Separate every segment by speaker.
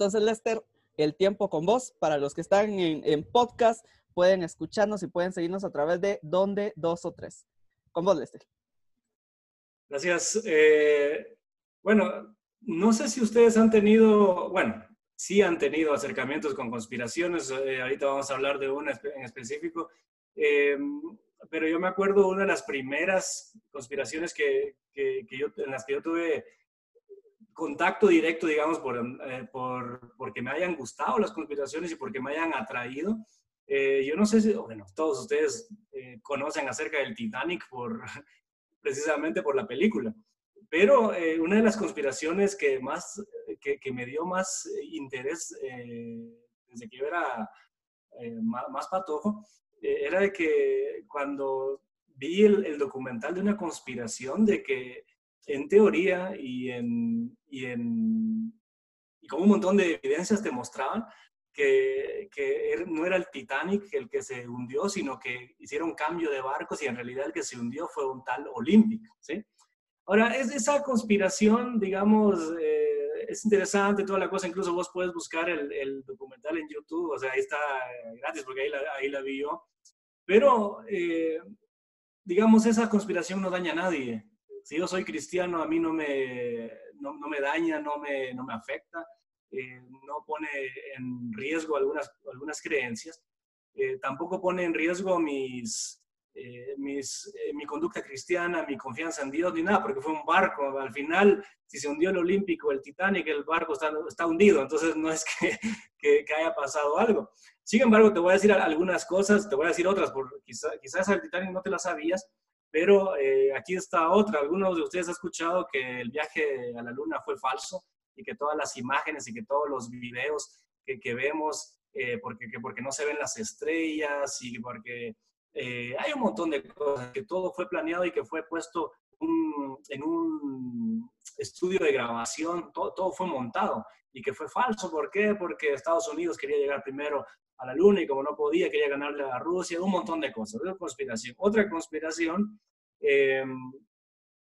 Speaker 1: Entonces, Lester, el tiempo con vos. Para los que están en, podcast, pueden escucharnos y pueden seguirnos a través de donde dos o tres. Con vos, Lester.
Speaker 2: Gracias. Eh, bueno, no sé si ustedes han tenido, bueno, sí han tenido acercamientos con conspiraciones. Eh, ahorita vamos a hablar de una en específico. Eh, pero yo me acuerdo una de las primeras conspiraciones que, que, yo, en las que yo tuve contacto directo, digamos, eh, por, porque me hayan gustado las conspiraciones y porque me hayan atraído. Eh, yo no sé si, bueno, todos ustedes eh, conocen acerca del Titanic por, precisamente por la película, pero una de las conspiraciones que, más, que, que me dio más interés desde que yo era más, más, patojo era de que cuando vi el documental de una conspiración de que en teoría y, en, y, en, y con un montón de evidencias demostraban que, que, er, no era el Titanic el que se hundió, sino que hicieron cambio de barcos y en realidad el que se hundió fue un tal Olympic. ¿sí? Ahora, es esa conspiración, digamos, eh, es interesante toda la cosa, incluso vos puedes buscar el, el, documental en YouTube, o sea, ahí está gratis porque ahí la, ahí la vi yo. Pero, eh, digamos, esa conspiración no daña a nadie si yo soy cristiano, a mí no me, no, me daña, no me, no me afecta, eh, no pone en riesgo algunas, algunas creencias, eh, tampoco pone en riesgo mis, eh, mis mi conducta cristiana, mi confianza en Dios, ni nada, porque fue un barco. Al final, si se hundió el Olímpico, el Titanic, el barco está, está hundido, entonces no es que, que, que, haya pasado algo. Sin embargo, te voy a decir algunas cosas, te voy a decir otras, porque quizás quizás el Titanic no te las sabías, pero eh, aquí está otra. Algunos de ustedes han escuchado que el viaje a la luna fue falso y que todas las imágenes y que todos los videos que, que vemos, eh, porque, que porque no se ven las estrellas y porque eh, hay un montón de cosas, que todo fue planeado y que fue puesto en un estudio de grabación, todo, todo fue montado y que fue falso. ¿Por qué? Porque Estados Unidos quería llegar primero a la Luna y como no podía, quería ganarle a Rusia, un montón de cosas. Una conspiración. Otra conspiración, eh,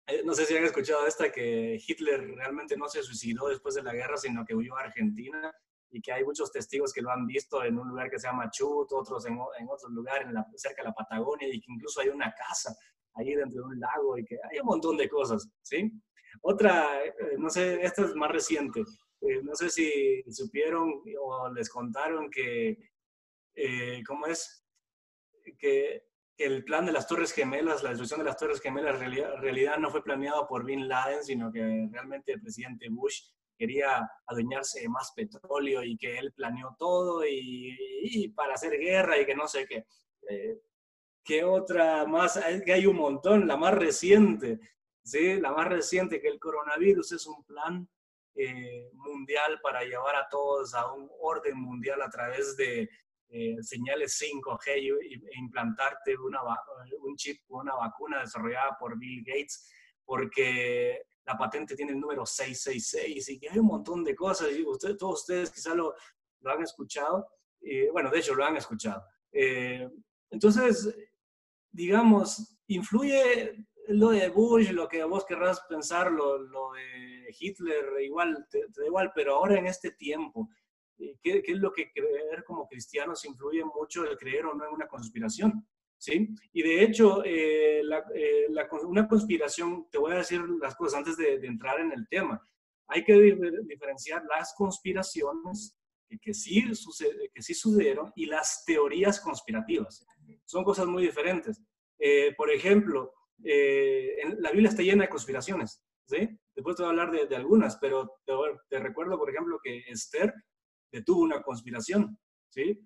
Speaker 2: eh, no sé si han escuchado esta, que Hitler realmente no se suicidó después de la guerra, sino que huyó a Argentina y que hay muchos testigos que lo han visto en un lugar que se llama Chut, otros en, en otro lugar en la, cerca de la Patagonia y que incluso hay una casa ahí dentro de un lago y que hay un montón de cosas, ¿sí? Otra, eh, no sé, esta es más reciente. No sé si supieron o les contaron que eh, ¿cómo es? Que, el plan de las Torres Gemelas, la destrucción de las Torres Gemelas, en realidad, no fue planeado por Bin Laden, sino que realmente el presidente Bush quería adueñarse de más petróleo y que él planeó todo y, para hacer guerra y que no sé qué. Eh, ¿Qué otra más? Que hay un montón, la más reciente, ¿sí? La más reciente, que el coronavirus es un plan eh, mundial para llevar a todos a un orden mundial a través de eh, señales 5G e implantarte una, un chip o una vacuna desarrollada por Bill Gates, porque la patente tiene el número 666 y que hay un montón de cosas. Y todos ustedes quizá lo, lo han escuchado. Eh, bueno, de hecho lo han escuchado. Eh, entonces, digamos, influye lo de Bush, lo que vos querrás pensar, lo, de Hitler, igual, te, da igual, pero ahora en este tiempo, ¿Qué, es lo que creer como cristianos influye mucho el creer o no en una conspiración? ¿Sí? Y de hecho, eh, eh, una conspiración, te voy a decir las cosas antes de, entrar en el tema. Hay que diferenciar las conspiraciones que, sí sucedieron y las teorías conspirativas. Son cosas muy diferentes. Eh, por ejemplo, la Biblia está llena de conspiraciones. ¿sí? Después te voy a hablar de, de algunas, pero te, te, recuerdo, por ejemplo, que Esther detuvo una conspiración, ¿sí?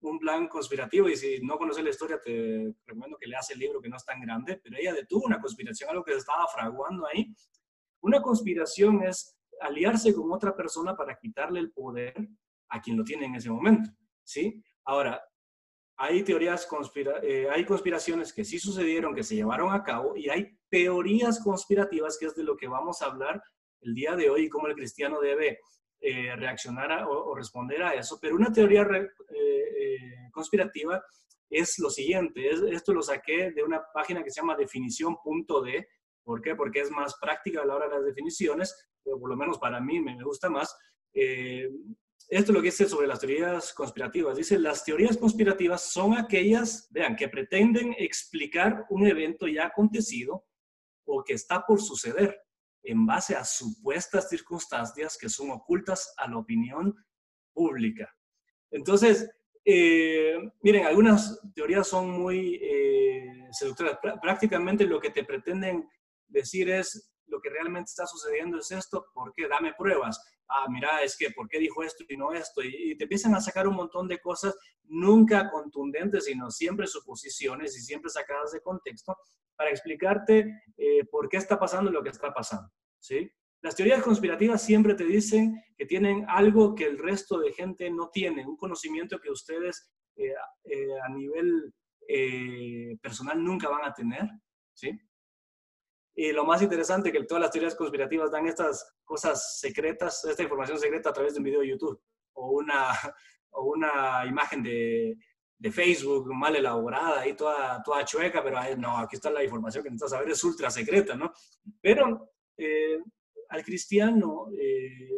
Speaker 2: Un, plan conspirativo y si no conoces la historia te recomiendo que leas el libro que no es tan grande, pero ella detuvo una conspiración, algo que se estaba fraguando ahí. Una conspiración es aliarse con otra persona para quitarle el poder a quien lo tiene en ese momento, ¿sí? Ahora, hay teorías, conspira eh, hay conspiraciones que sí sucedieron, que se llevaron a cabo, y hay teorías conspirativas, que es de lo que vamos a hablar el día de hoy, y cómo el cristiano debe eh, reaccionar o, responder a eso. Pero una teoría eh, eh, conspirativa es lo siguiente, esto lo saqué de una página que se llama definición.d. ¿Por qué? Porque es más práctica a la hora de las definiciones, pero por lo menos para mí me, gusta más. eh, esto es lo que dice sobre las teorías conspirativas. Dice, las teorías conspirativas son aquellas, vean, que pretenden explicar un evento ya acontecido o que está por suceder en base a supuestas circunstancias que son ocultas a la opinión pública. Entonces, eh, miren, algunas teorías son muy eh, seductoras. Prácticamente lo que te pretenden decir es, lo que realmente está sucediendo es esto, ¿por qué? Dame pruebas. Ah, mira, es que, ¿por qué dijo esto y no esto? Y, te empiezan a sacar un montón de cosas, nunca contundentes, sino siempre suposiciones y siempre sacadas de contexto, para explicarte eh, por qué está pasando lo que está pasando, ¿sí? Las teorías conspirativas siempre te dicen que tienen algo que el resto de gente no tiene, un conocimiento que ustedes eh, eh, a nivel personal nunca van a tener, ¿sí? Y lo más interesante que todas las teorías conspirativas dan estas cosas secretas, esta información secreta a través de un video de YouTube o una, o una imagen de, de Facebook mal elaborada y toda, toda chueca, pero no, aquí está la información que necesitas saber, es ultra secreta, ¿no? Pero eh, al cristiano eh,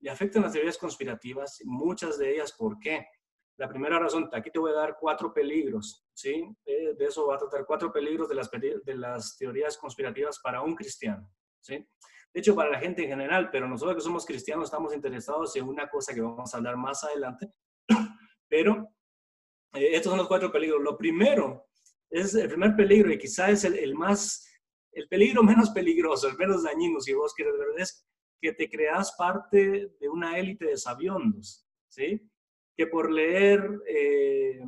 Speaker 2: le afectan las teorías conspirativas, muchas de ellas, ¿por qué? La primera razón, aquí te voy a dar cuatro peligros, ¿sí? De, eso va a tratar cuatro peligros de las, de las teorías conspirativas para un cristiano, ¿sí? De hecho, para la gente en general, pero nosotros que somos cristianos estamos interesados en una cosa que vamos a hablar más adelante, pero eh, estos son los cuatro peligros. Lo primero, es el primer peligro y quizá es el, más, el peligro menos peligroso, el menos dañino, si vos quieres ver, es que te creas parte de una élite de sabiondos, ¿sí? Que por leer eh,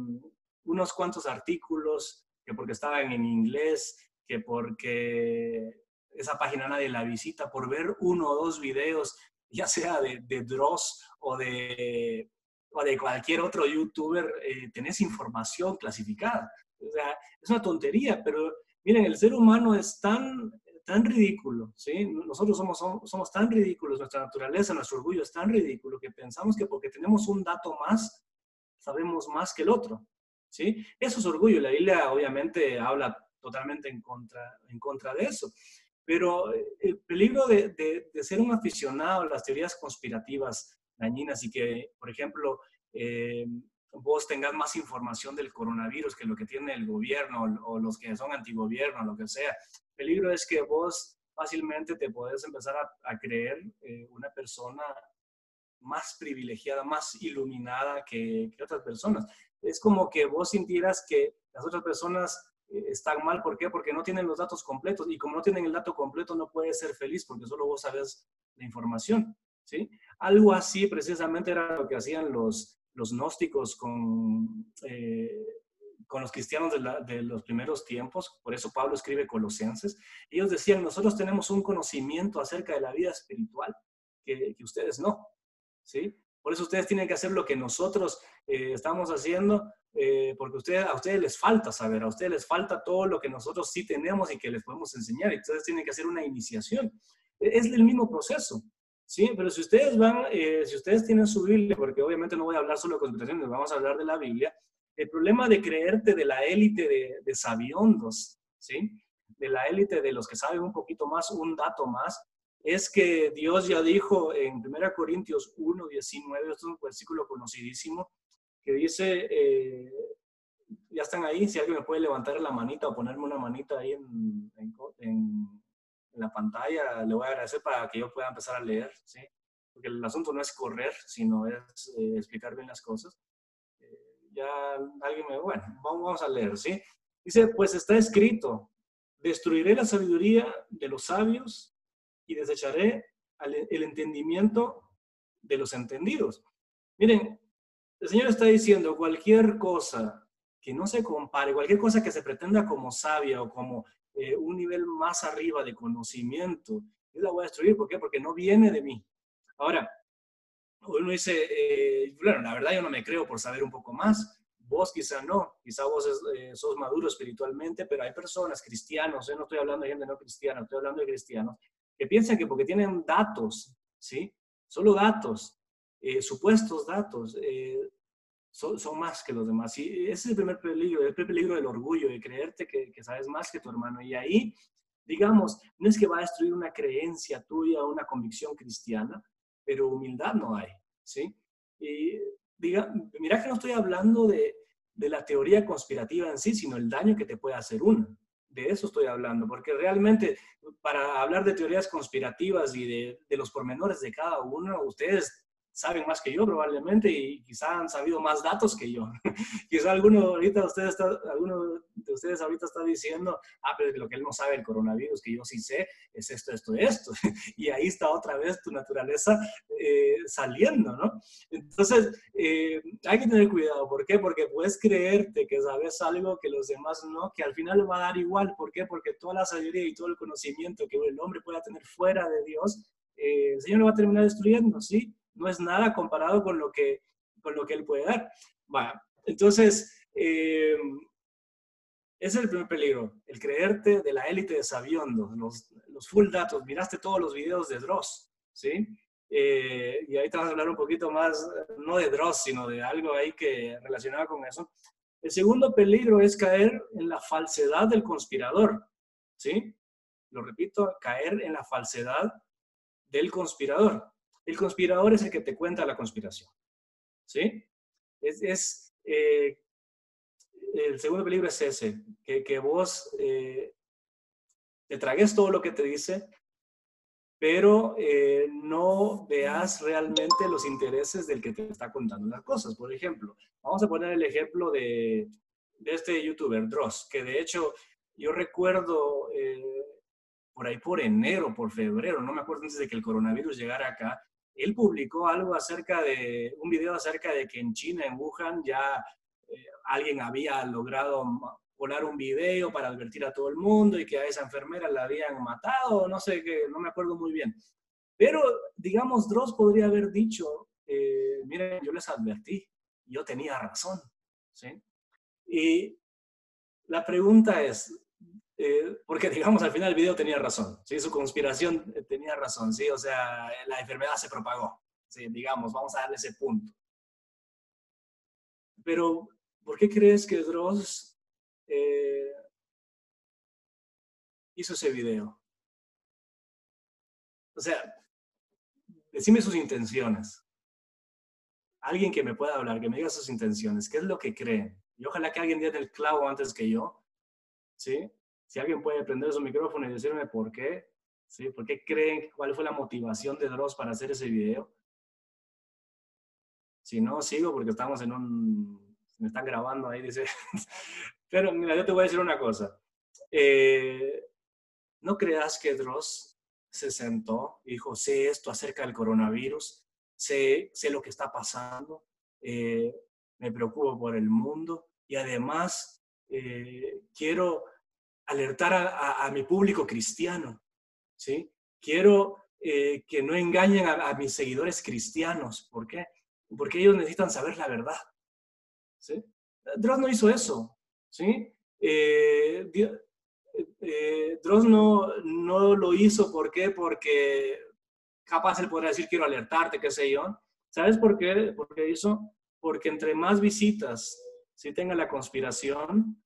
Speaker 2: unos cuantos artículos, que porque estaban en inglés, que porque esa página nadie la visita, por ver uno o dos videos, ya sea de, de Dross o de, o de cualquier otro youtuber, eh, tenés información clasificada. O sea, es una tontería, pero miren, el ser humano es tan tan ridículo, ¿sí? Nosotros somos, somos, tan ridículos, nuestra naturaleza, nuestro orgullo es tan ridículo que pensamos que porque tenemos un dato más, sabemos más que el otro, ¿sí? Eso es orgullo. La Biblia obviamente habla totalmente en contra, en contra de eso. Pero eh, el peligro de, de, ser un aficionado a las teorías conspirativas dañinas y que, por ejemplo, eh, vos tengas más información del coronavirus que lo que tiene el gobierno o los que son antigobierno, lo que sea, peligro es que vos fácilmente te puedes empezar a, creer eh, una persona más privilegiada, más iluminada que, otras personas. Es como que vos sintieras que las otras personas eh, están mal. ¿Por qué? Porque no tienen los datos completos. Y como no tienen el dato completo, no puedes ser feliz porque solo vos sabes la información. ¿sí? Algo así precisamente era lo que hacían los, los gnósticos con eh, con los cristianos de, los primeros tiempos, por eso Pablo escribe Colosenses, ellos decían, nosotros tenemos un conocimiento acerca de la vida espiritual que, ustedes no, ¿sí? Por eso ustedes tienen que hacer lo que nosotros eh, estamos haciendo, eh, porque ustedes, a ustedes les falta saber, a ustedes les falta todo lo que nosotros sí tenemos y que les podemos enseñar, ustedes tienen que hacer una iniciación. E, es el mismo proceso. Sí, pero si ustedes van, eh, si ustedes tienen su Biblia, porque obviamente no voy a hablar solo de conspiraciones, vamos a hablar de la Biblia, el problema de creerte de la élite de, de sabiondos, ¿sí? De la élite de los que saben un poquito más, un dato más, es que Dios ya dijo en 1 Corintios 1, 19, esto es un versículo conocidísimo, que dice, eh, ya están ahí, si alguien me puede levantar la manita o ponerme una manita ahí en, la pantalla, le voy a agradecer para que yo pueda empezar a leer, ¿sí? Porque el asunto no es correr, sino es eh, explicar bien las cosas ya alguien me, bueno, vamos a leer, ¿sí? Dice, pues está escrito, destruiré la sabiduría de los sabios y desecharé el entendimiento de los entendidos. Miren, el Señor está diciendo cualquier cosa que no se compare, cualquier cosa que se pretenda como sabia o como eh, un nivel más arriba de conocimiento, yo la voy a destruir. ¿Por qué? Porque no viene de mí. Ahora, uno dice, eh, bueno, la verdad yo no me creo por saber un poco más. Vos quizá no, quizá vos eh, sos maduro espiritualmente, pero hay personas, cristianos, yo no estoy hablando de gente no cristiana, estoy hablando de cristianos, que piensan que porque tienen datos, ¿sí? Solo datos, eh, supuestos datos, son, son, más que los demás. Y ese es el primer peligro, el primer peligro del orgullo, de creerte que, que sabes más que tu hermano. Y ahí, digamos, no es que va a destruir una creencia tuya, una convicción cristiana, pero humildad no hay, ¿sí? Y diga, mira que no estoy hablando de, de la teoría conspirativa en sí, sino el daño que te puede hacer una. De eso estoy hablando, porque realmente para hablar de teorías conspirativas y de, de los pormenores de cada uno, ustedes saben más que yo probablemente y quizá han sabido más datos que yo. quizá alguno ahorita ustedes está, alguno de ustedes ahorita está diciendo, ah, pero lo que él no sabe el coronavirus, que yo sí sé, es esto, esto, esto. y ahí está otra vez tu naturaleza eh, saliendo, ¿no? Entonces, eh, hay que tener cuidado. ¿Por qué? Porque puedes creerte que sabes algo que los demás no, que al final va a dar igual. ¿Por qué? Porque toda la sabiduría y todo el conocimiento que el hombre pueda tener fuera de Dios, eh, el Señor lo va a terminar destruyendo, ¿sí? No es nada comparado con lo que, con lo que él puede dar. Bueno, entonces, eh, ese es el primer peligro, el creerte de la élite de Sabiondo, los, los full datos. Miraste todos los videos de Dross, ¿sí? Eh, y ahí te vas a hablar un poquito más, no de Dross, sino de algo ahí que relacionado con eso. El segundo peligro es caer en la falsedad del conspirador, ¿sí? Lo repito, caer en la falsedad del conspirador. El conspirador es el que te cuenta la conspiración. ¿Sí? Es, eh, el segundo peligro es ese, que, vos eh, te tragues todo lo que te dice, pero eh, no veas realmente los intereses del que te está contando las cosas. Por ejemplo, vamos a poner el ejemplo de, de este youtuber, Dross, que de hecho yo recuerdo por ahí por enero, por febrero, no me acuerdo antes de que el coronavirus llegara acá, él publicó algo acerca de, un video acerca de que en China, en Wuhan, ya eh, alguien había logrado volar un video para advertir a todo el mundo y que a esa enfermera la habían matado, no sé, que no me acuerdo muy bien. Pero, digamos, Dross podría haber dicho, eh, miren, yo les advertí, yo tenía razón, ¿sí? Y la pregunta es, eh, porque digamos al final el video tenía razón, ¿sí? su conspiración eh, tenía razón, ¿sí? o sea, la enfermedad se propagó, ¿sí? digamos, vamos a darle ese punto. Pero, ¿por qué crees que Dross eh, hizo ese video? O sea, decime sus intenciones. Alguien que me pueda hablar, que me diga sus intenciones, qué es lo que cree. Y ojalá que alguien diera el clavo antes que yo, ¿sí? Si alguien puede prender su micrófono y decirme por qué, ¿sí? ¿Por qué creen, cuál fue la motivación de Dross para hacer ese video? Si no, sigo porque estamos en un... Me están grabando ahí, dice. Pero mira, yo te voy a decir una cosa. Eh, no creas que Dross se sentó y dijo, sé esto acerca del coronavirus, sé, sé lo que está pasando, eh, me preocupo por el mundo y además eh, quiero alertar a, mi público cristiano, ¿sí? Quiero eh, que no engañen a, mis seguidores cristianos. ¿Por qué? Porque ellos necesitan saber la verdad, ¿sí? Dross no hizo eso, ¿sí? Eh, eh, Dross no, no lo hizo, ¿por qué? Porque capaz él podría decir, quiero alertarte, qué sé yo. ¿Sabes por qué? Porque hizo, porque entre más visitas si tenga la conspiración,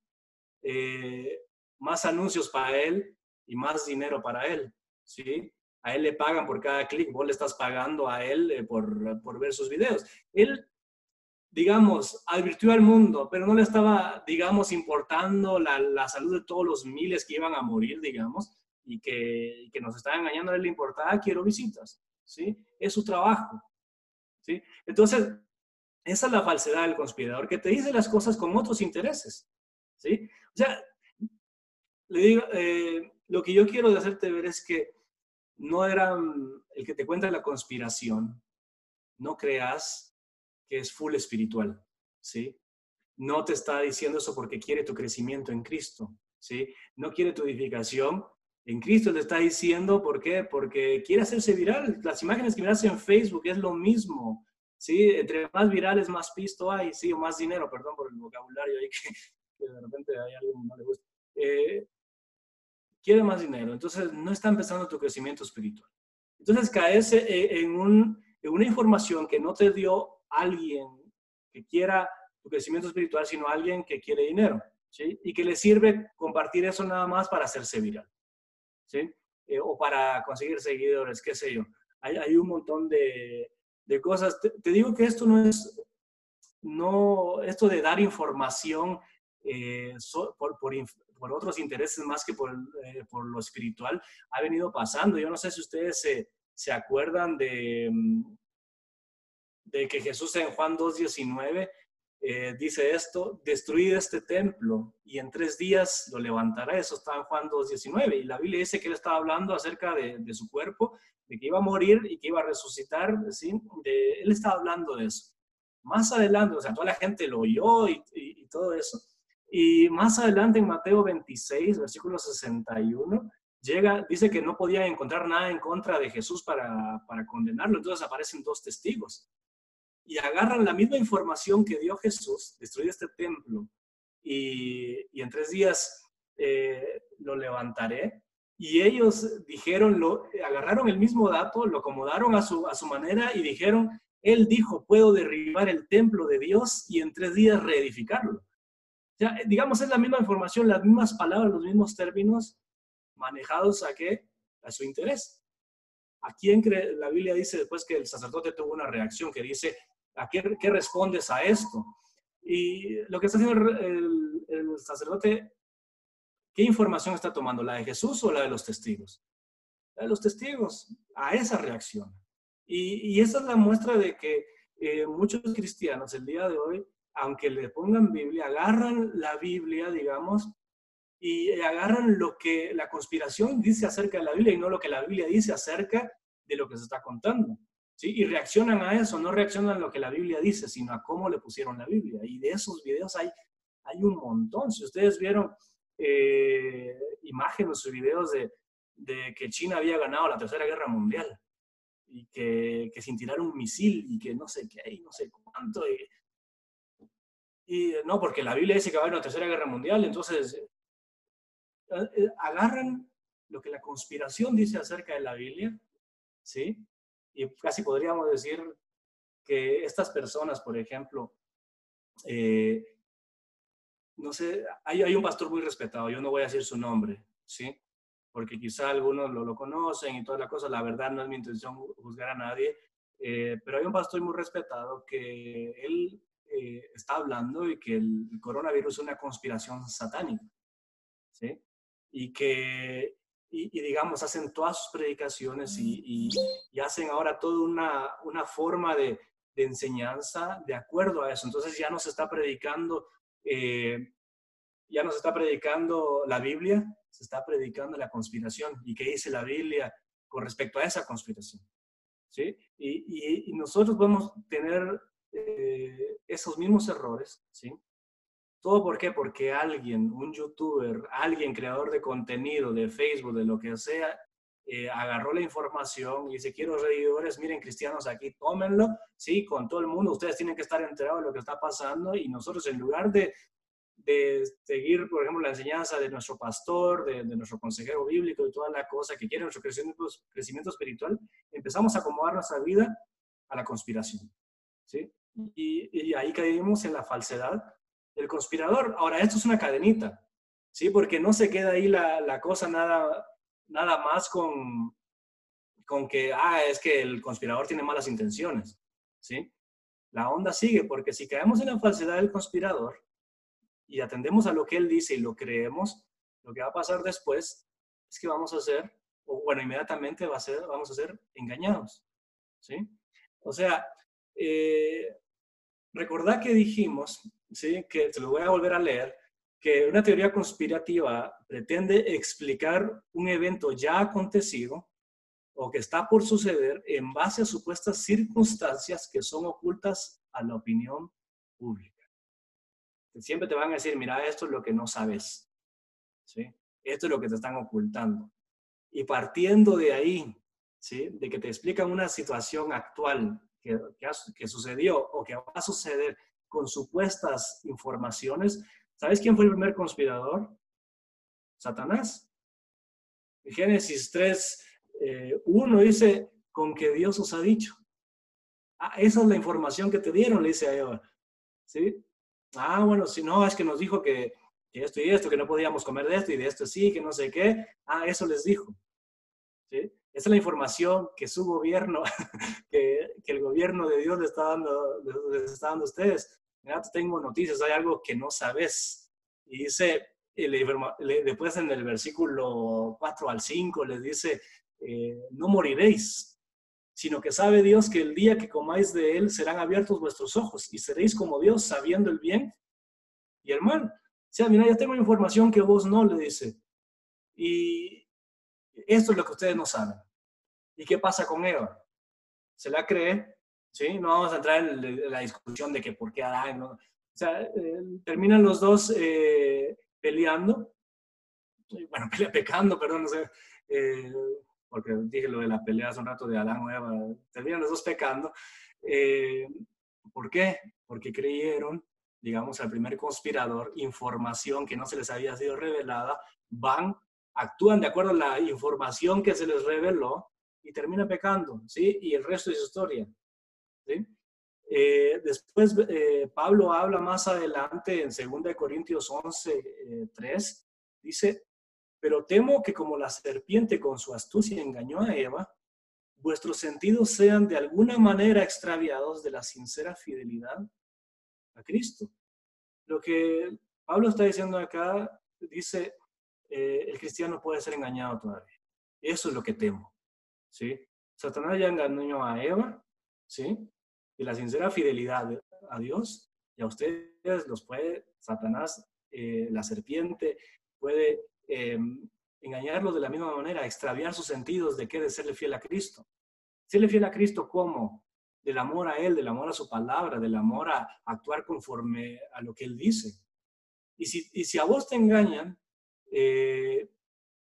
Speaker 2: eh, más anuncios para él y más dinero para él, ¿sí? A él le pagan por cada clic, vos le estás pagando a él eh, por, por, ver sus videos. Él, digamos, advirtió al mundo, pero no le estaba, digamos, importando la, la salud de todos los miles que iban a morir, digamos, y que, que nos estaban engañando. A él le importaba, quiero visitas, ¿sí? Es su trabajo, ¿sí? Entonces, esa es la falsedad del conspirador, que te dice las cosas con otros intereses, ¿sí? O sea, le digo, eh, lo que yo quiero de hacerte ver es que no era el que te cuenta la conspiración, no creas que es full espiritual, ¿sí? No te está diciendo eso porque quiere tu crecimiento en Cristo, ¿sí? No quiere tu edificación. En Cristo te está diciendo, ¿por qué? Porque quiere hacerse viral. Las imágenes que miras en Facebook es lo mismo, ¿sí? Entre más virales, más pisto hay, ¿sí? O más dinero, perdón por el vocabulario ahí que, de repente hay algo que no le gusta. Eh, quiere más dinero, entonces no está empezando tu crecimiento espiritual. Entonces caes en, un, en una información que no te dio alguien que quiera tu crecimiento espiritual, sino alguien que quiere dinero, ¿sí? Y que le sirve compartir eso nada más para hacerse viral, ¿sí? Eh, o para conseguir seguidores, qué sé yo. hay, un montón de, cosas. Te, digo que esto no es, no, esto de dar información eh, por, por, otros intereses más que por, eh, por, lo espiritual, ha venido pasando. Yo no sé si ustedes se, se acuerdan de, mm, de que Jesús en Juan 2.19 eh, dice esto, destruid este templo y en tres días lo levantará. Eso está en Juan 2.19 y la Biblia dice que él estaba hablando acerca de, su cuerpo, de que iba a morir y que iba a resucitar. ¿sí? De, él estaba hablando de eso. Más adelante, o sea, toda la gente lo oyó y todo eso. Y más adelante en Mateo 26, versículo 61, llega, dice que no podía encontrar nada en contra de Jesús para, para condenarlo. Entonces aparecen dos testigos y agarran la misma información que dio Jesús, destruir este templo y, y en tres días eh, lo levantaré. Y ellos dijeron, lo, agarraron el mismo dato, lo acomodaron a su, a su manera y dijeron, él dijo, puedo derribar el templo de Dios y en tres días reedificarlo. Ya, digamos, es la misma información, las mismas palabras, los mismos términos manejados a qué? A su interés. ¿A quién cree? La Biblia dice después que el sacerdote tuvo una reacción que dice, ¿A qué, respondes a esto? Y lo que está haciendo el, sacerdote, ¿qué información está tomando? ¿La de Jesús o la de los testigos? De los testigos, a esa reacción. Y, esa es la muestra de que eh, muchos cristianos el día de hoy, aunque le pongan Biblia, agarran la Biblia, digamos, y agarran lo que la conspiración dice acerca de la Biblia y no lo que la Biblia dice acerca de lo que se está contando. Y reaccionan a eso, no reaccionan a lo que la Biblia dice, sino a cómo le pusieron la Biblia. Y de esos videos hay, hay un montón. Si ustedes vieron eh, imágenes o videos de, que China había ganado la Tercera Guerra Mundial y que, que sin tirar un misil y que no sé qué, y no sé cuánto. Y, y no, porque la Biblia dice que va a haber una Tercera Guerra Mundial, entonces eh, eh, agarran lo que la conspiración dice acerca de la Biblia, ¿sí? Y casi podríamos decir que estas personas, por ejemplo, eh, no sé, hay, hay, un pastor muy respetado, yo no voy a decir su nombre, ¿sí? Porque quizá algunos lo, lo conocen y toda la cosa, la verdad no es mi intención juzgar a nadie, pero hay un pastor muy respetado que él eh, está hablando y que el coronavirus es una conspiración satánica, ¿sí? Y que y, digamos, hacen todas sus predicaciones y, y, hacen ahora toda una, una forma de, de, enseñanza de acuerdo a eso. Entonces ya no se está predicando, eh, ya no se está predicando la Biblia, se está predicando la conspiración. ¿Y qué dice la Biblia con respecto a esa conspiración? ¿Sí? Y, y nosotros podemos tener eh, esos mismos errores, ¿sí? ¿Todo por qué? Porque alguien, un youtuber, alguien creador de contenido, de Facebook, de lo que sea, eh, agarró la información y dice, quiero seguidores, miren cristianos aquí, tómenlo, sí, con todo el mundo, ustedes tienen que estar enterados de lo que está pasando y nosotros en lugar de, de seguir, por ejemplo, la enseñanza de nuestro pastor, de, nuestro consejero bíblico y toda la cosa que quiere nuestro crecimiento, crecimiento espiritual, empezamos a acomodar nuestra vida a la conspiración, ¿sí? Y, y ahí caímos en la falsedad el conspirador. Ahora, esto es una cadenita, ¿sí? Porque no se queda ahí la, cosa nada, nada más con, con que, ah, es que el conspirador tiene malas intenciones, ¿sí? La onda sigue, porque si caemos en la falsedad del conspirador y atendemos a lo que él dice y lo creemos, lo que va a pasar después es que vamos a ser, o bueno, inmediatamente va a ser, vamos a ser engañados, ¿sí? O sea, eh, recordad que dijimos ¿sí? que se lo voy a volver a leer, que una teoría conspirativa pretende explicar un evento ya acontecido o que está por suceder en base a supuestas circunstancias que son ocultas a la opinión pública. Siempre te van a decir, mira, esto es lo que no sabes. ¿sí? Esto es lo que te están ocultando. Y partiendo de ahí, ¿sí? de que te explican una situación actual que, que, que sucedió o que va a suceder con supuestas informaciones. ¿Sabes quién fue el primer conspirador? Satanás. En Génesis 3, 1 eh, dice, con que Dios os ha dicho. Ah, esa es la información que te dieron, le dice a Eva. ¿Sí? Ah, bueno, si no, es que nos dijo que, que, esto y esto, que no podíamos comer de esto y de esto sí, que no sé qué. Ah, eso les dijo. ¿Sí? Esa es la información que su gobierno, que, el gobierno de Dios le está dando, les está dando a ustedes. Mira, tengo noticias, hay algo que no sabes. Y dice, después en el versículo 4 al 5 les dice, eh, no moriréis, sino que sabe Dios que el día que comáis de él serán abiertos vuestros ojos y seréis como Dios sabiendo el bien y el mal. O sea, mira, ya tengo información que vos no, le dice. Y esto es lo que ustedes no saben. ¿Y qué pasa con Eva? ¿Se la cree? ¿Sí? No vamos a entrar en la discusión de que por qué Adán, O sea, eh, terminan los dos eh, peleando, bueno, pecando, perdón, no sé, eh, porque dije lo de la pelea hace un rato de Adán o Eva, terminan los dos pecando. Eh, ¿Por qué? Porque creyeron, digamos, al primer conspirador, información que no se les había sido revelada, van, actúan de acuerdo a la información que se les reveló y terminan pecando, ¿sí? Y el resto es historia, ¿sí? Eh, después eh, Pablo habla más adelante en 2 Corintios 11, 3, eh, dice, pero temo que como la serpiente con su astucia engañó a Eva, vuestros sentidos sean de alguna manera extraviados de la sincera fidelidad a Cristo. Lo que Pablo está diciendo acá, dice, el cristiano puede ser engañado todavía. Eso es lo que temo. ¿sí? Satanás ya engañó a Eva, ¿sí? y la sincera fidelidad a Dios y a ustedes los puede Satanás, eh, la serpiente, puede eh, engañarlos de la misma manera, extraviar sus sentidos de qué de serle fiel a Cristo. Serle fiel a Cristo, ¿cómo? Del amor a Él, del amor a su palabra, del amor a actuar conforme a lo que Él dice. Y si, y si a vos te engañan, eh,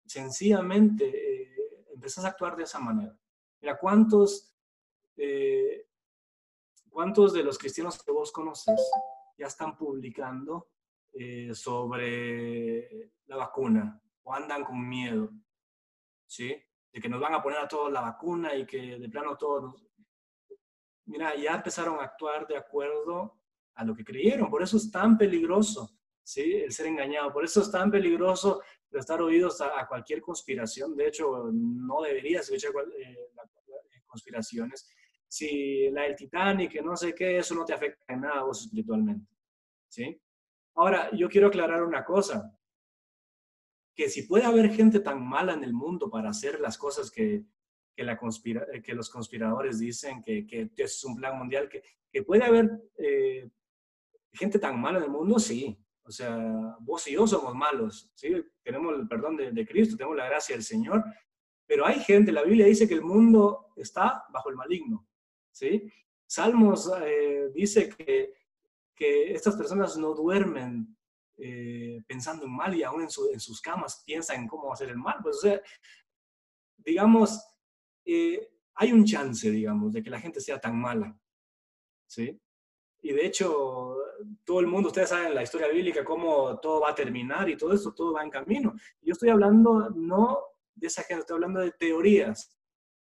Speaker 2: sencillamente eh, empezás a actuar de esa manera. Mira, ¿cuántos eh, ¿Cuántos de los cristianos que vos conoces ya están publicando eh, sobre la vacuna o andan con miedo? ¿Sí? De que nos van a poner a todos la vacuna y que de plano todos... Mira, ya empezaron a actuar de acuerdo a lo que creyeron. Por eso es tan peligroso, ¿sí? El ser engañado. Por eso es tan peligroso estar oídos a, cualquier conspiración. De hecho, no deberías escuchar eh, conspiraciones si la del Titanic, no sé qué, eso no te afecta en nada a vos espiritualmente. ¿Sí? Ahora, yo quiero aclarar una cosa, que si puede haber gente tan mala en el mundo para hacer las cosas que, que, la conspira, que los conspiradores dicen, que, que, es un plan mundial, que, que puede haber eh, gente tan mala en el mundo, sí. O sea, vos y yo somos malos, ¿sí? Tenemos el perdón de, de Cristo, tenemos la gracia del Señor, pero hay gente, la Biblia dice que el mundo está bajo el maligno. ¿sí? Salmos eh, dice que, que, estas personas no duermen eh, pensando en mal y aún en, sus camas piensan en cómo hacer el mal. Pues, o sea, digamos, eh, hay un chance, digamos, de que la gente sea tan mala, ¿sí? Y de hecho, todo el mundo, ustedes saben la historia bíblica, cómo todo va a terminar y todo esto, todo va en camino. Yo estoy hablando no de esa gente, estoy hablando de teorías,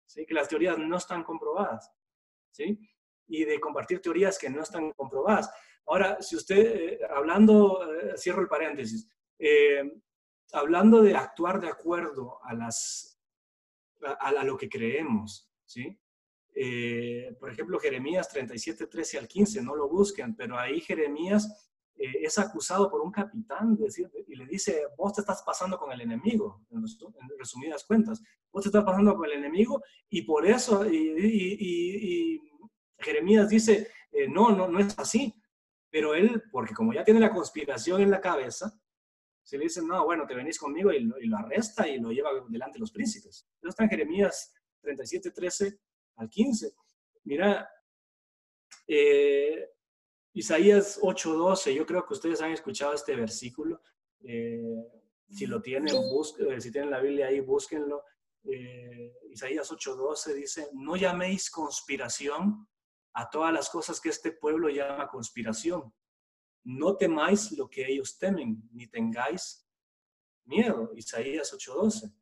Speaker 2: ¿sí? que las teorías no están comprobadas. ¿sí? Y de compartir teorías que no están comprobadas. Ahora, si usted, eh, hablando, eh, cierro el paréntesis, eh, hablando de actuar de acuerdo a, las, a, lo que creemos, ¿sí? Por ejemplo, Jeremías 37, 13 al 15, no lo busquen, pero ahí Jeremías es acusado por un capitán y le dice, vos te estás pasando con el enemigo, en, resumidas cuentas, vos te estás pasando con el enemigo y por eso, y, Jeremías dice, eh, no, no, no es así. Pero él, porque como ya tiene la conspiración en la cabeza, se le dice, no, bueno, te venís conmigo y lo, arresta y lo lleva delante de los príncipes. Eso está en Jeremías 37, 13 al 15. Mira, eh, Isaías 8:12, yo creo que ustedes han escuchado este versículo. Eh, si lo tienen, si tienen la Biblia ahí, búsquenlo eh, Isaías 8:12 dice, no llaméis conspiración a todas las cosas que este pueblo llama conspiración. No temáis lo que ellos temen, ni tengáis miedo. Isaías 8:12.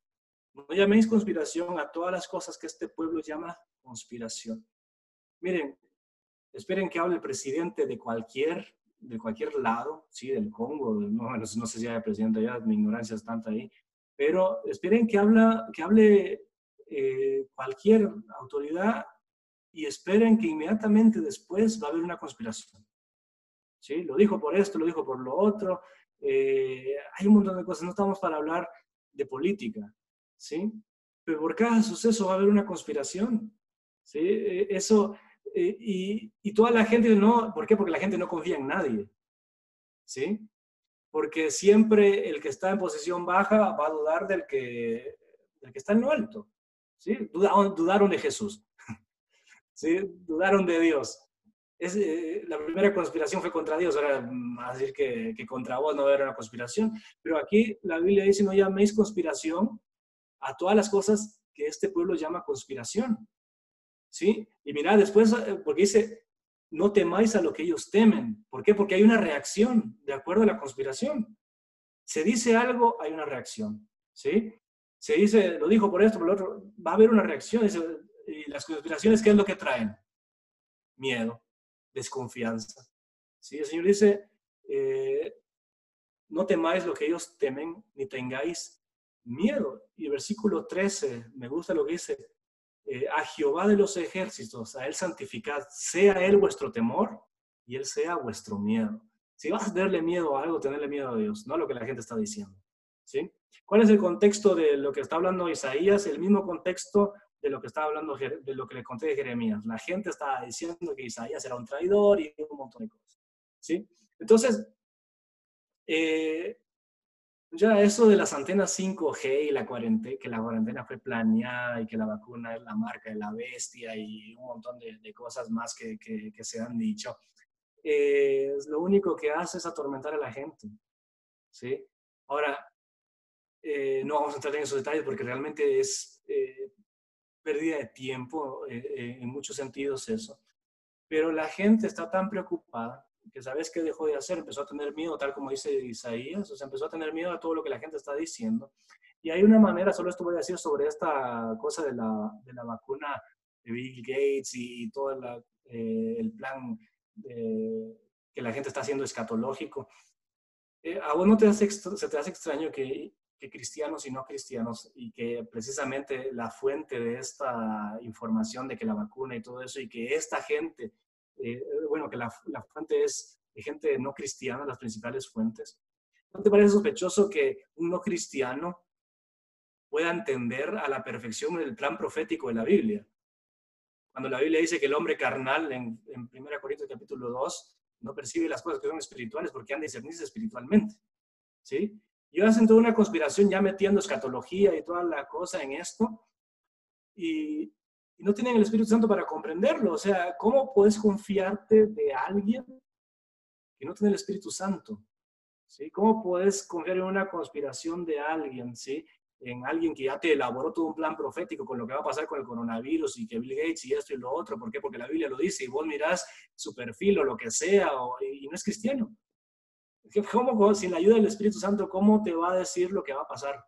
Speaker 2: No llaméis conspiración a todas las cosas que este pueblo llama conspiración. Miren, esperen que hable el presidente de cualquier, de cualquier lado, sí, del Congo, no, no sé si hay presidente allá, mi ignorancia es tanta ahí, pero esperen que, habla, que hable eh, cualquier autoridad y esperen que inmediatamente después va a haber una conspiración. ¿Sí? Lo dijo por esto, lo dijo por lo otro. Eh, hay un montón de cosas. No estamos para hablar de política, ¿sí? Pero por cada suceso va a haber una conspiración, ¿sí? Eh, eso, y, y, toda la gente no, ¿por qué? Porque la gente no confía en nadie, ¿sí? Porque siempre el que está en posición baja va a dudar del que, del que está en lo alto, ¿sí? Dudaron, dudaron de Jesús, ¿sí? Dudaron de Dios. Eh, la primera conspiración fue contra Dios, ahora a decir que, que, contra vos no era una conspiración, pero aquí la Biblia dice no llaméis conspiración a todas las cosas que este pueblo llama conspiración. ¿Sí? Y mira, después, eh, porque dice, no temáis a lo que ellos temen. ¿Por qué? Porque hay una reacción de acuerdo a la conspiración. Se dice algo, hay una reacción. ¿Sí? Se dice, lo dijo por esto, por lo otro, va a haber una reacción. y las conspiraciones, ¿qué es lo que traen? Miedo, desconfianza. ¿Sí? El Señor dice, eh, no temáis lo que ellos temen, ni tengáis miedo. Y versículo 13, me gusta lo que dice, eh, a Jehová de los ejércitos, a Él santificad, sea Él vuestro temor y Él sea vuestro miedo. Si vas a tenerle miedo a algo, tenerle miedo a Dios, no a lo que la gente está diciendo. ¿sí? ¿Cuál es el contexto de lo que está hablando Isaías? El mismo contexto de lo que está hablando, de lo que le conté de Jeremías. La gente estaba diciendo que Isaías era un traidor y un montón de cosas. ¿sí? Entonces, eh, ya eso de las antenas 5G y la cuarentena, que la cuarentena fue planeada y que la vacuna es la marca de la bestia y un montón de, cosas más que, que, se han dicho, eh, lo único que hace es atormentar a la gente. ¿sí? Ahora, eh, no vamos a entrar en esos detalles porque realmente es eh, pérdida de tiempo en muchos sentidos eso. Pero la gente está tan preocupada que sabes qué dejó de hacer, empezó a tener miedo, tal como dice Isaías, o sea, empezó a tener miedo a todo lo que la gente está diciendo. Y hay una manera, solo esto voy a decir sobre esta cosa de la, de la vacuna de Bill Gates y, todo eh, el plan que la gente está haciendo escatológico. Eh, ¿A vos no te hace, se te hace extraño que, que cristianos y no cristianos y que precisamente la fuente de esta información de que la vacuna y todo eso y que esta gente eh, bueno, que la, fuente es de gente no cristiana, las principales fuentes. ¿No te parece sospechoso que un no cristiano pueda entender a la perfección el plan profético de la Biblia? Cuando la Biblia dice que el hombre carnal, en, en 1 Corintios capítulo 2, no percibe las cosas que son espirituales porque han de discernirse espiritualmente. ¿Sí? Y hacen toda una conspiración ya metiendo escatología y toda la cosa en esto. Y, no tienen el Espíritu Santo para comprenderlo. O sea, ¿cómo puedes confiarte de alguien que no tiene el Espíritu Santo? ¿Sí? ¿Cómo puedes confiar en una conspiración de alguien, ¿sí? en alguien que ya te elaboró todo un plan profético con lo que va a pasar con el coronavirus y que Bill Gates y esto y lo otro? ¿Por qué? Porque la Biblia lo dice y vos mirás su perfil o lo que sea y no es cristiano. ¿Cómo, sin la ayuda del Espíritu Santo, cómo te va a decir lo que va a pasar?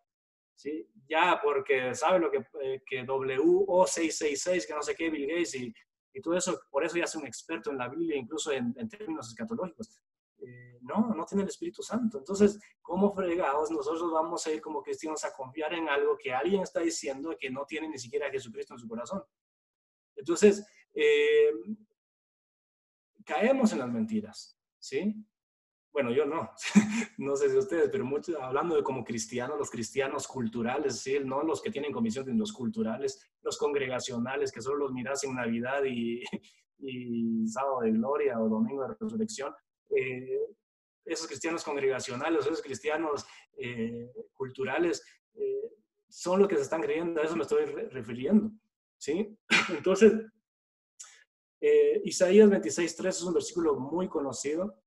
Speaker 2: ¿Sí? Ya porque sabe lo que, eh, que WO666, que no sé qué, Bill Gates y, y, todo eso, por eso ya es un experto en la Biblia, incluso en, términos escatológicos. Eh, no, no tiene el Espíritu Santo. Entonces, ¿cómo fregados nosotros vamos a ir como cristianos a confiar en algo que alguien está diciendo que no tiene ni siquiera a Jesucristo en su corazón? Entonces, eh, caemos en las mentiras, ¿sí? Bueno, yo no, no sé si ustedes, pero muchos, hablando de como cristianos, los cristianos culturales, ¿sí? no los que tienen comisión, sino los culturales, los congregacionales, que solo los miras en Navidad y, y sábado de gloria o domingo de resurrección, eh, esos cristianos congregacionales, esos cristianos eh, culturales, eh, son los que se están creyendo, a eso me estoy refiriendo, ¿sí? Entonces, Isaías 26.3 es un versículo muy conocido,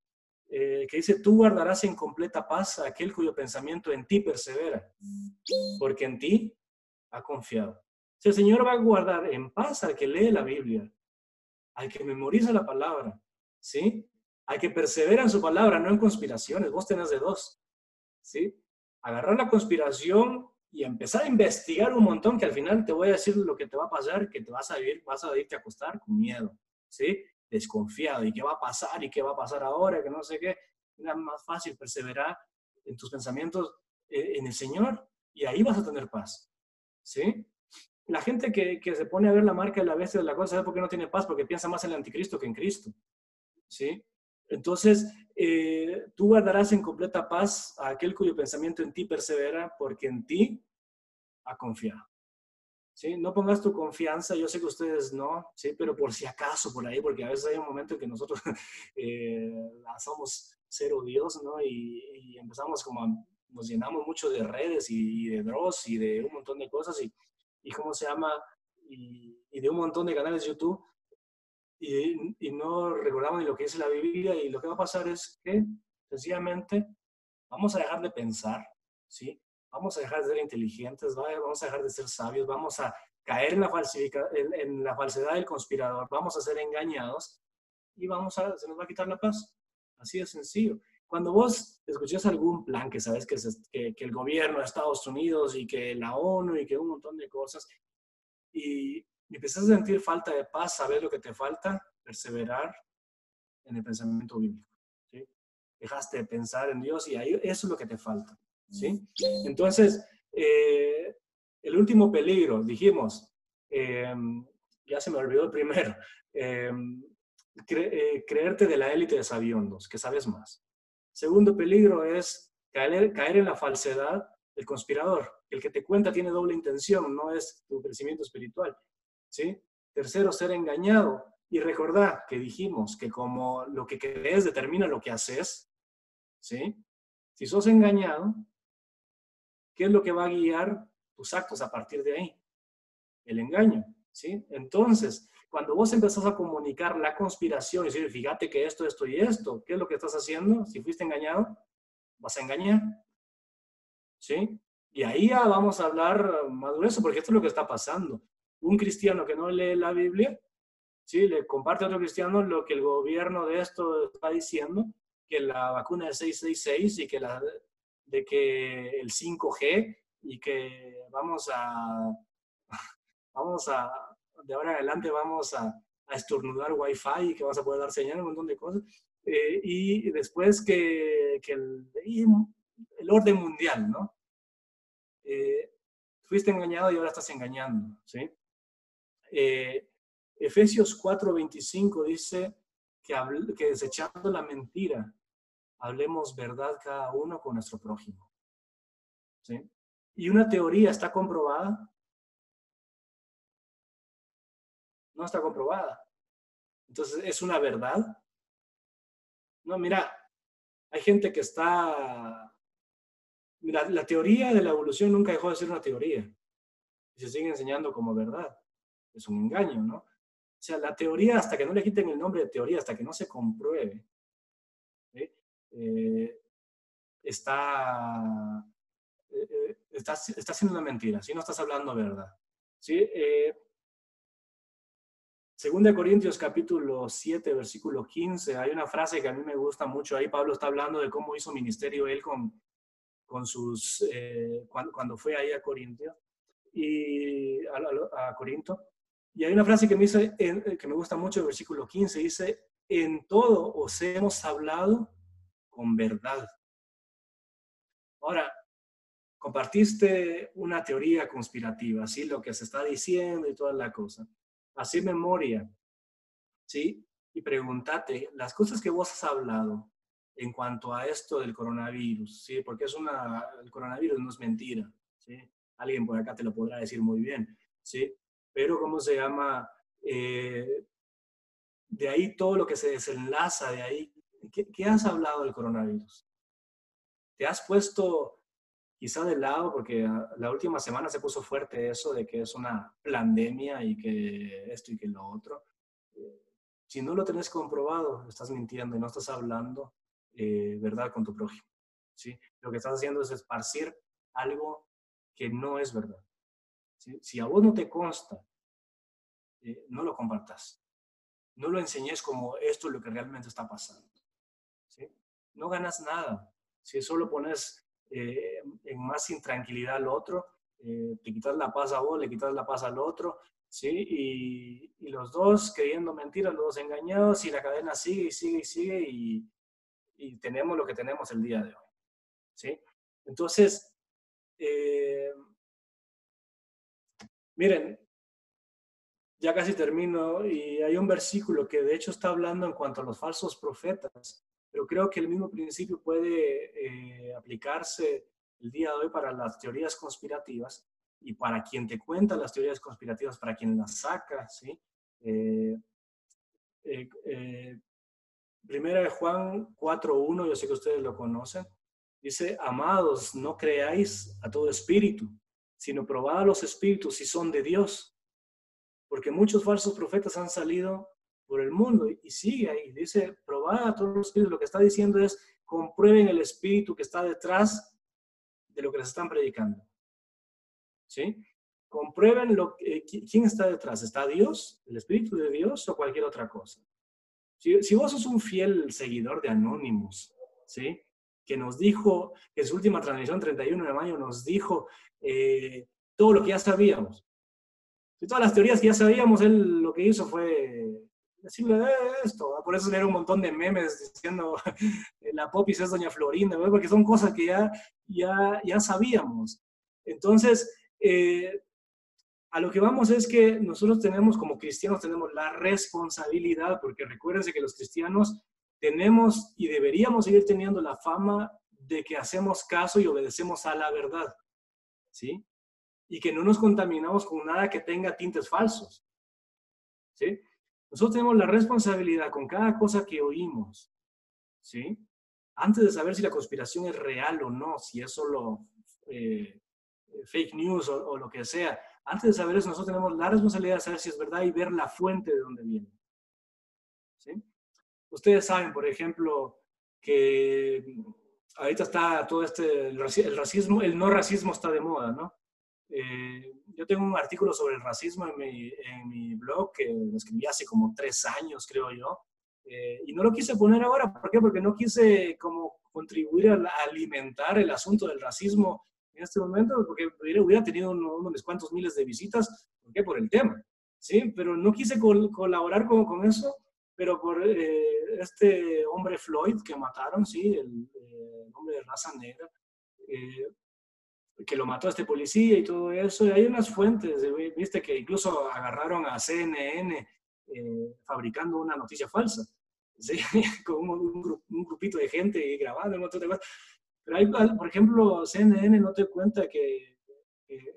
Speaker 2: eh, que dice, tú guardarás en completa paz a aquel cuyo pensamiento en ti persevera, porque en ti ha confiado. Si el Señor va a guardar en paz al que lee la Biblia, al que memoriza la palabra, ¿sí? Al que persevera en su palabra, no en conspiraciones. Vos tenés de dos, ¿sí? Agarrar la conspiración y empezar a investigar un montón que al final te voy a decir lo que te va a pasar, que te vas a ir, vas a irte a acostar con miedo, ¿sí? Desconfiado y qué va a pasar y qué va a pasar ahora, que no sé qué. Era más fácil perseverar en tus pensamientos eh, en el Señor y ahí vas a tener paz. ¿Sí? la gente que, que, se pone a ver la marca de la bestia de la cosa, ¿sabe por qué no tiene paz? Porque piensa más en el anticristo que en Cristo. ¿Sí? Entonces, eh, tú guardarás en completa paz a aquel cuyo pensamiento en ti persevera, porque en ti ha confiado. ¿Sí? No pongas tu confianza, yo sé que ustedes no, ¿sí? pero por si acaso, por ahí, porque a veces hay un momento en que nosotros eh, somos cero Dios, ¿no? Y, empezamos como, nos llenamos mucho de redes y, de Dross y de un montón de cosas y, y ¿cómo se llama? Y, y, de un montón de canales de YouTube y, no recordamos ni lo que dice la Biblia y lo que va a pasar es que sencillamente vamos a dejar de pensar, ¿sí? Vamos a dejar de ser inteligentes, vamos a dejar de ser sabios, vamos a caer en la, en, en la falsedad del conspirador, vamos a ser engañados y vamos a, se nos va a quitar la paz. Así de sencillo. Cuando vos escuchas algún plan que sabes que, que, que, el gobierno de Estados Unidos y que la ONU y que un montón de cosas, y, y a sentir falta de paz, saber lo que te falta, perseverar en el pensamiento bíblico. ¿sí? Dejaste de pensar en Dios y ahí eso es lo que te falta. ¿Sí? Entonces, eh, el último peligro, dijimos, em, ya se me olvidó el primero, em, eh, creerte de la élite de sabiondos, que sabes más. Segundo peligro es caer, caer en la falsedad del conspirador. El que te cuenta tiene doble intención, no es tu crecimiento espiritual. ¿sí? Tercero, ser engañado. Y recordar que dijimos que como lo que crees determina lo que haces, ¿sí? Si sos engañado, ¿qué es lo que va a guiar tus actos a partir de ahí? El engaño, ¿sí? Entonces, cuando vos empezás a comunicar la conspiración y decir, fíjate que esto, esto y esto, ¿qué es lo que estás haciendo? Si fuiste engañado, vas a engañar, ¿sí? Y ahí ya vamos a hablar más porque esto es lo que está pasando un cristiano que no lee la Biblia, ¿sí? le comparte a otro cristiano lo que el gobierno de esto está diciendo, que la vacuna es 666 y que, la, de que el 5G y que vamos a, vamos a, de ahora en adelante vamos a, a estornudar Wi-Fi y que vas a poder dar señal, un montón de cosas. Eh, y después que, que el, el, orden mundial, ¿no? Eh, fuiste engañado y ahora estás engañando, ¿sí? Eh, Efesios 4:25 dice que, que desechando la mentira, hablemos verdad cada uno con nuestro prójimo. ¿Sí? Y una teoría está comprobada. No está comprobada. Entonces, ¿es una verdad? No, mira, hay gente que está... Mira, la teoría de la evolución nunca dejó de ser una teoría. Y se sigue enseñando como verdad es un engaño, ¿no? O sea, la teoría, hasta que no le quiten el nombre de teoría, hasta que no se compruebe, eh, está, eh, eh, está, está siendo una mentira, si no estás hablando verdad. ¿sí? Segunda Corintios capítulo 7, versículo 15, hay una frase que a mí me gusta mucho. Ahí Pablo está hablando de cómo hizo ministerio él con, con sus, cuando, cuando, fue ahí a Corintio y a, a Corinto. Y hay una frase que me, dice, eh, que me gusta mucho, el versículo 15, dice, en todo os hemos hablado con verdad. Ahora, compartiste una teoría conspirativa, así lo que se está diciendo y toda la cosa. Así memoria, ¿sí? Y pregúntate, las cosas que vos has hablado en cuanto a esto del coronavirus, ¿sí? Porque es una, el coronavirus no es mentira, ¿sí? Alguien por acá te lo podrá decir muy bien, ¿sí? pero ¿cómo se llama? Eh, de ahí todo lo que se desenlaza, de ahí, ¿qué, has hablado del coronavirus? ¿Te has puesto quizá de lado, porque la última semana se puso fuerte eso de que es una pandemia y que esto y que lo otro? Eh, si no lo tenés comprobado, estás mintiendo y no estás hablando eh, verdad con tu prójimo. ¿sí? Lo que estás haciendo es esparcir algo que no es verdad. Si a vos no te consta, eh, no lo compartas. No lo enseñes como esto es lo que realmente está pasando. No ganas nada. Si solo pones eh, en más intranquilidad al otro, eh, te quitas la paz a vos, le quitas la paz al otro, ¿sí? Y, los dos creyendo mentiras, los dos engañados, y la cadena sigue y sigue y sigue, y, tenemos lo que tenemos el día de hoy, ¿sí? Entonces, Miren, ya casi termino y hay un versículo que de hecho está hablando en cuanto a los falsos profetas, pero creo que el mismo principio puede eh, aplicarse el día de hoy para las teorías conspirativas y para quien te cuenta las teorías conspirativas, para quien las saca, ¿sí? Eh, eh, eh, primera de Juan 4.1, yo sé que ustedes lo conocen, dice, amados, no creáis a todo espíritu, sino probad a los espíritus si son de Dios, porque muchos falsos profetas han salido por el mundo y sigue ahí, dice, probad a todos los espíritus, lo que está diciendo es, comprueben el espíritu que está detrás de lo que les están predicando. ¿Sí? Comprueben lo, quién está detrás. ¿Está Dios, el Espíritu de Dios o cualquier otra cosa? Si, si vos sos un fiel seguidor de Anonymous, ¿sí? que nos dijo, que en su última transmisión, 31 de mayo, nos dijo eh, todo lo que ya sabíamos. Y todas las teorías que ya sabíamos, él lo que hizo fue decirle esto. Por eso era un montón de memes diciendo la popis es doña Florinda, porque son cosas que ya, ya, ya sabíamos. Entonces, eh, a lo que vamos es que nosotros tenemos, como cristianos, tenemos la responsabilidad, porque recuérdense que los cristianos tenemos y deberíamos seguir teniendo la fama de que hacemos caso y obedecemos a la verdad, ¿sí? Y que no nos contaminamos con nada que tenga tintes falsos, ¿sí? Nosotros tenemos la responsabilidad con cada cosa que oímos, ¿sí? Antes de saber si la conspiración es real o no, si es solo eh, fake news o, lo que sea, antes de saber eso, nosotros tenemos la responsabilidad de saber si es verdad y ver la fuente de dónde viene. ¿Sí? Ustedes saben, por ejemplo, que ahorita está todo este, el racismo, el no racismo está de moda, ¿no? Eh, yo tengo un artículo sobre el racismo en mi, en mi blog que escribí hace como tres años, creo yo, eh, y no lo quise poner ahora. ¿Por qué? Porque no quise como contribuir a, alimentar el asunto del racismo en este momento, porque hubiera tenido unos cuantos miles de visitas. ¿Por qué? Por el tema. ¿sí? Pero no quise colaborar con, con, eso, pero por eh, este hombre Floyd que mataron, ¿sí? El, hombre de raza negra. Eh, que lo mató a este policía y todo eso. Y hay unas fuentes, viste, que incluso agarraron a CNN eh, fabricando una noticia falsa, ¿sí? con un, grupito de gente grabando un montón de cosas. Pero hay, por ejemplo, CNN no te cuenta que,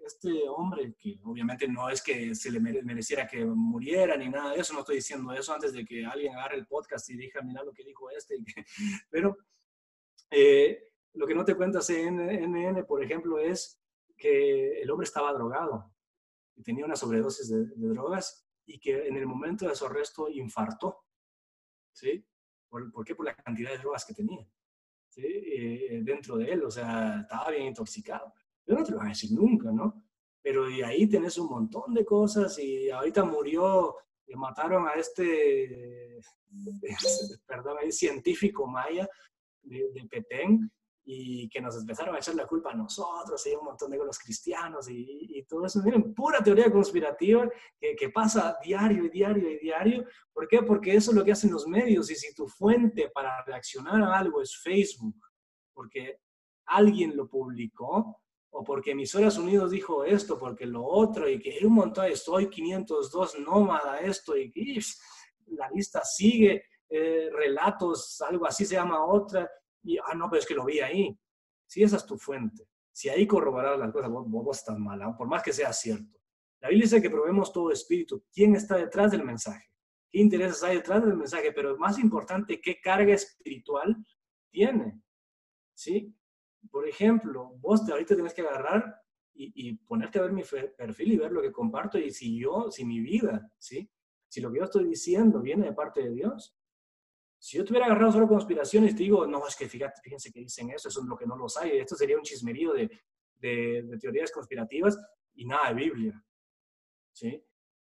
Speaker 2: este hombre, que obviamente no es que se le mereciera que muriera ni nada de eso, no estoy diciendo eso antes de que alguien agarre el podcast y diga, mira lo que dijo este, pero... Eh, lo que no te cuenta CNN, por ejemplo, es que el hombre estaba drogado y tenía una sobredosis de, drogas y que en el momento de su arresto infartó. ¿Sí? ¿Por, qué? Por la cantidad de drogas que tenía. Eh, dentro de él. O sea, estaba bien intoxicado. Yo no te lo voy a decir nunca, ¿no? Pero de ahí tenés un montón de cosas y ahorita murió, le mataron a este, perdón, científico maya de, de Petén, y que nos empezaron a echar la culpa a nosotros y un montón de los cristianos y, y, todo eso. Miren, pura teoría conspirativa que, que, pasa diario y diario y diario. ¿Por qué? Porque eso es lo que hacen los medios y si tu fuente para reaccionar a algo es Facebook, porque alguien lo publicó o porque Emisoras Unidos dijo esto, porque lo otro y que hay un montón, estoy 502 nómada, esto y, y la lista sigue, eh, relatos, algo así se llama otra y, ah, no, pero es que lo vi ahí. Si esa es tu fuente, si ahí corroborar las cosas, vos, estás mal, ¿ah? por más que sea cierto. La Biblia dice que probemos todo espíritu. ¿Quién está detrás del mensaje? ¿Qué intereses hay detrás del mensaje? Pero más importante, ¿qué carga espiritual tiene? ¿Sí? Por ejemplo, vos te, ahorita tienes que agarrar y, y, ponerte a ver mi perfil y ver lo que comparto y si yo, si mi vida, ¿sí? Si lo que yo estoy diciendo viene de parte de Dios, si yo tuviera agarrado solo conspiraciones, te digo, no, es que fíjate, fíjense que dicen eso, eso es lo que no los hay. Esto sería un chismerío de, de, teorías conspirativas y nada de Biblia. ¿Sí?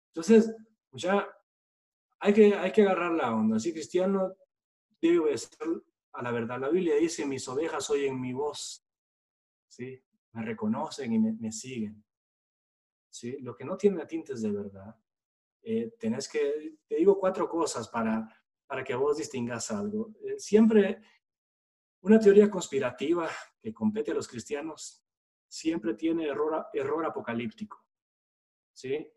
Speaker 2: Entonces, ya hay que, hay que agarrar la onda. Así cristiano debe obedecer a la verdad. La Biblia dice, mis ovejas oyen mi voz. ¿Sí? Me reconocen y me, siguen. ¿Sí? Lo que no tiene tintes de verdad. Eh, tenés que, te digo cuatro cosas para para que vos distingas algo. Eh, siempre una teoría conspirativa que compete a los cristianos siempre tiene error, error apocalíptico. ¿sí?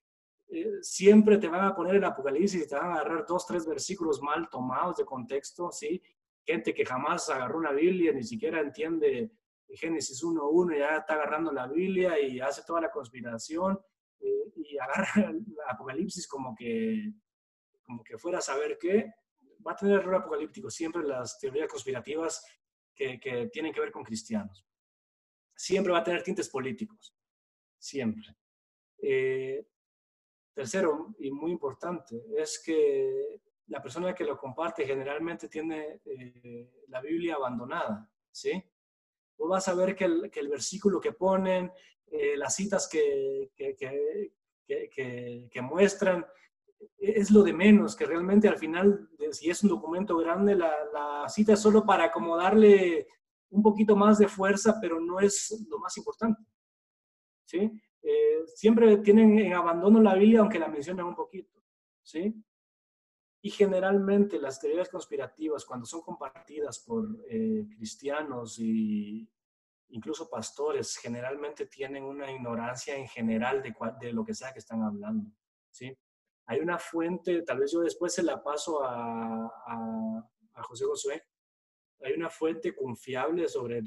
Speaker 2: eh, siempre te van a poner el Apocalipsis y te van a agarrar dos, tres versículos mal tomados de contexto, ¿sí? Gente que jamás agarró una Biblia, ni siquiera entiende Génesis 1.1, ya está agarrando la Biblia y hace toda la conspiración eh, y agarra el Apocalipsis como que, como que fuera a saber qué. Va a tener error apocalíptico siempre las teorías conspirativas que, que tienen que ver con cristianos. Siempre va a tener tintes políticos, siempre. Eh, Tercero, y muy importante, es que la persona que lo comparte generalmente tiene eh, la Biblia abandonada, ¿sí? Vos vas a ver que el, que el versículo que ponen, eh, las citas que, que, que, muestran, es lo de menos, que realmente al final, si es un documento grande, la, la cita es solo para acomodarle un poquito más de fuerza, pero no es lo más importante, ¿sí? Eh, siempre tienen en abandono la Biblia, aunque la mencionan un poquito, ¿sí? Y generalmente las teorías conspirativas, cuando son compartidas por eh, cristianos y incluso pastores, generalmente tienen una ignorancia en general de, de lo que sea que están hablando, ¿sí? Hay una fuente, tal vez yo después se la paso a, a, a José Josué, hay una fuente confiable sobre,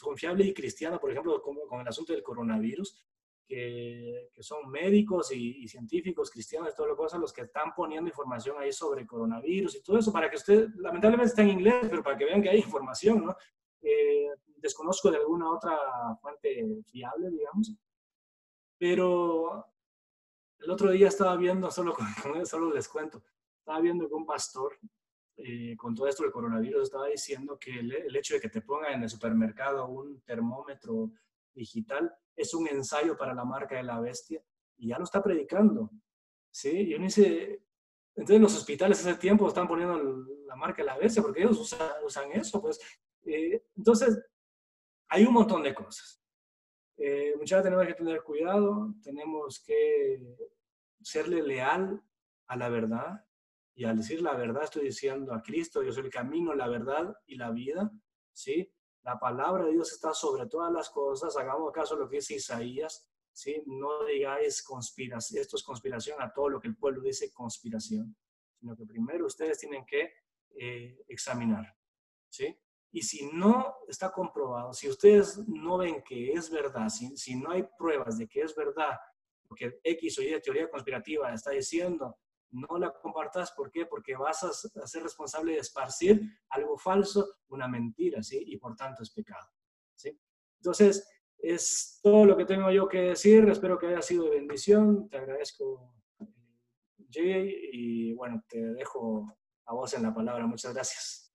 Speaker 2: confiable y cristiana, por ejemplo, con, con, el asunto del coronavirus, que, son médicos y, científicos cristianos, todas las cosas, los que están poniendo información ahí sobre coronavirus y todo eso, para que usted, lamentablemente está en inglés, pero para que vean que hay información, ¿no? Eh, desconozco de alguna otra fuente fiable, digamos, pero el otro día estaba viendo, solo, solo les cuento, estaba viendo que un pastor eh, con todo esto del coronavirus estaba diciendo que el, hecho de que te pongan en el supermercado un termómetro digital es un ensayo para la marca de la bestia y ya lo está predicando. ¿sí? Y uno dice, entonces los hospitales ese tiempo están poniendo la marca de la bestia porque ellos usan, eso. Pues. Eh, entonces, hay un montón de cosas. Eh, muchas veces tenemos que tener cuidado, tenemos que serle leal a la verdad. Y al decir la verdad estoy diciendo a Cristo, yo soy el camino, la verdad y la vida, ¿sí? La palabra de Dios está sobre todas las cosas. Hagamos caso lo que dice Isaías. ¿sí? No digáis conspiración, esto es conspiración a todo lo que el pueblo dice conspiración, sino que primero ustedes tienen que eh, examinar. ¿sí? Y si no está comprobado, si ustedes no ven que es verdad, si, si no hay pruebas de que es verdad, porque X o Y teoría conspirativa está diciendo no la compartas. ¿Por qué? Porque vas a, ser responsable de esparcir algo falso, una mentira, ¿sí? Y por tanto es pecado, ¿sí? Entonces, es todo lo que tengo yo que decir. Espero que haya sido de bendición. Te agradezco, Jay, y bueno, te dejo a vos en la palabra. Muchas gracias.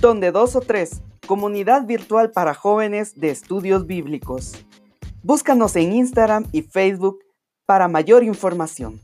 Speaker 1: Donde dos o tres comunidad virtual para jóvenes de estudios bíblicos. Búscanos en Instagram y Facebook para mayor información.